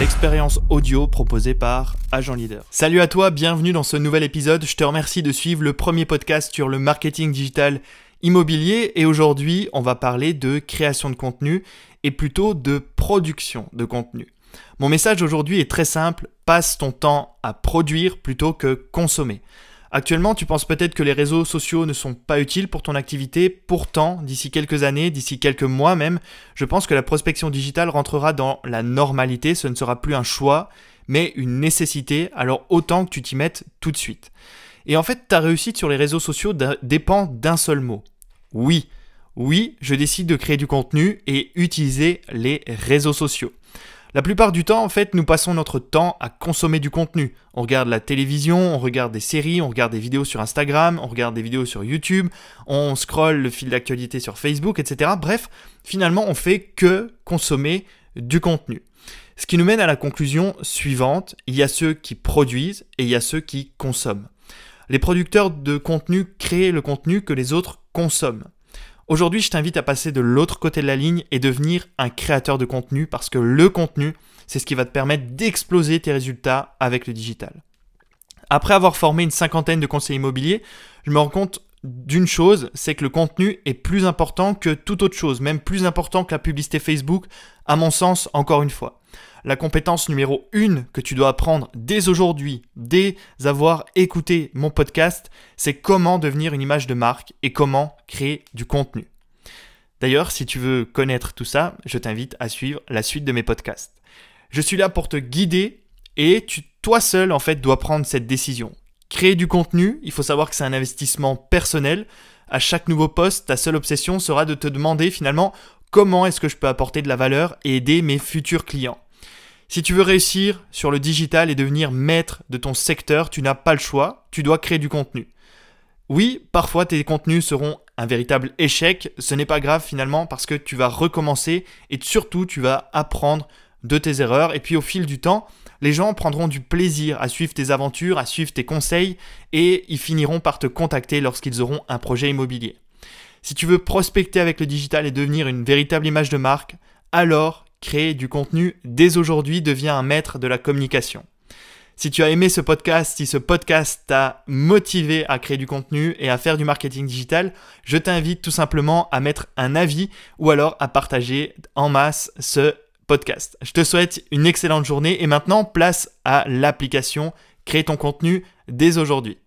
l'expérience audio proposée par Agent Leader. Salut à toi, bienvenue dans ce nouvel épisode. Je te remercie de suivre le premier podcast sur le marketing digital immobilier et aujourd'hui on va parler de création de contenu et plutôt de production de contenu. Mon message aujourd'hui est très simple, passe ton temps à produire plutôt que consommer. Actuellement, tu penses peut-être que les réseaux sociaux ne sont pas utiles pour ton activité. Pourtant, d'ici quelques années, d'ici quelques mois même, je pense que la prospection digitale rentrera dans la normalité. Ce ne sera plus un choix, mais une nécessité. Alors autant que tu t'y mettes tout de suite. Et en fait, ta réussite sur les réseaux sociaux dépend d'un seul mot. Oui. Oui, je décide de créer du contenu et utiliser les réseaux sociaux. La plupart du temps, en fait, nous passons notre temps à consommer du contenu. On regarde la télévision, on regarde des séries, on regarde des vidéos sur Instagram, on regarde des vidéos sur YouTube, on scrolle le fil d'actualité sur Facebook, etc. Bref, finalement, on fait que consommer du contenu. Ce qui nous mène à la conclusion suivante, il y a ceux qui produisent et il y a ceux qui consomment. Les producteurs de contenu créent le contenu que les autres consomment. Aujourd'hui, je t'invite à passer de l'autre côté de la ligne et devenir un créateur de contenu parce que le contenu, c'est ce qui va te permettre d'exploser tes résultats avec le digital. Après avoir formé une cinquantaine de conseillers immobiliers, je me rends compte d'une chose, c'est que le contenu est plus important que toute autre chose, même plus important que la publicité Facebook, à mon sens, encore une fois la compétence numéro une que tu dois apprendre dès aujourd'hui, dès avoir écouté mon podcast, c'est comment devenir une image de marque et comment créer du contenu. D'ailleurs, si tu veux connaître tout ça, je t'invite à suivre la suite de mes podcasts. Je suis là pour te guider et toi seul, en fait, dois prendre cette décision. Créer du contenu, il faut savoir que c'est un investissement personnel. À chaque nouveau poste, ta seule obsession sera de te demander finalement comment est-ce que je peux apporter de la valeur et aider mes futurs clients. Si tu veux réussir sur le digital et devenir maître de ton secteur, tu n'as pas le choix, tu dois créer du contenu. Oui, parfois tes contenus seront un véritable échec, ce n'est pas grave finalement parce que tu vas recommencer et surtout tu vas apprendre de tes erreurs et puis au fil du temps, les gens prendront du plaisir à suivre tes aventures, à suivre tes conseils et ils finiront par te contacter lorsqu'ils auront un projet immobilier. Si tu veux prospecter avec le digital et devenir une véritable image de marque, alors créer du contenu dès aujourd'hui devient un maître de la communication. Si tu as aimé ce podcast, si ce podcast t'a motivé à créer du contenu et à faire du marketing digital, je t'invite tout simplement à mettre un avis ou alors à partager en masse ce Je te souhaite une excellente journée et maintenant place à l'application Crée ton contenu dès aujourd'hui.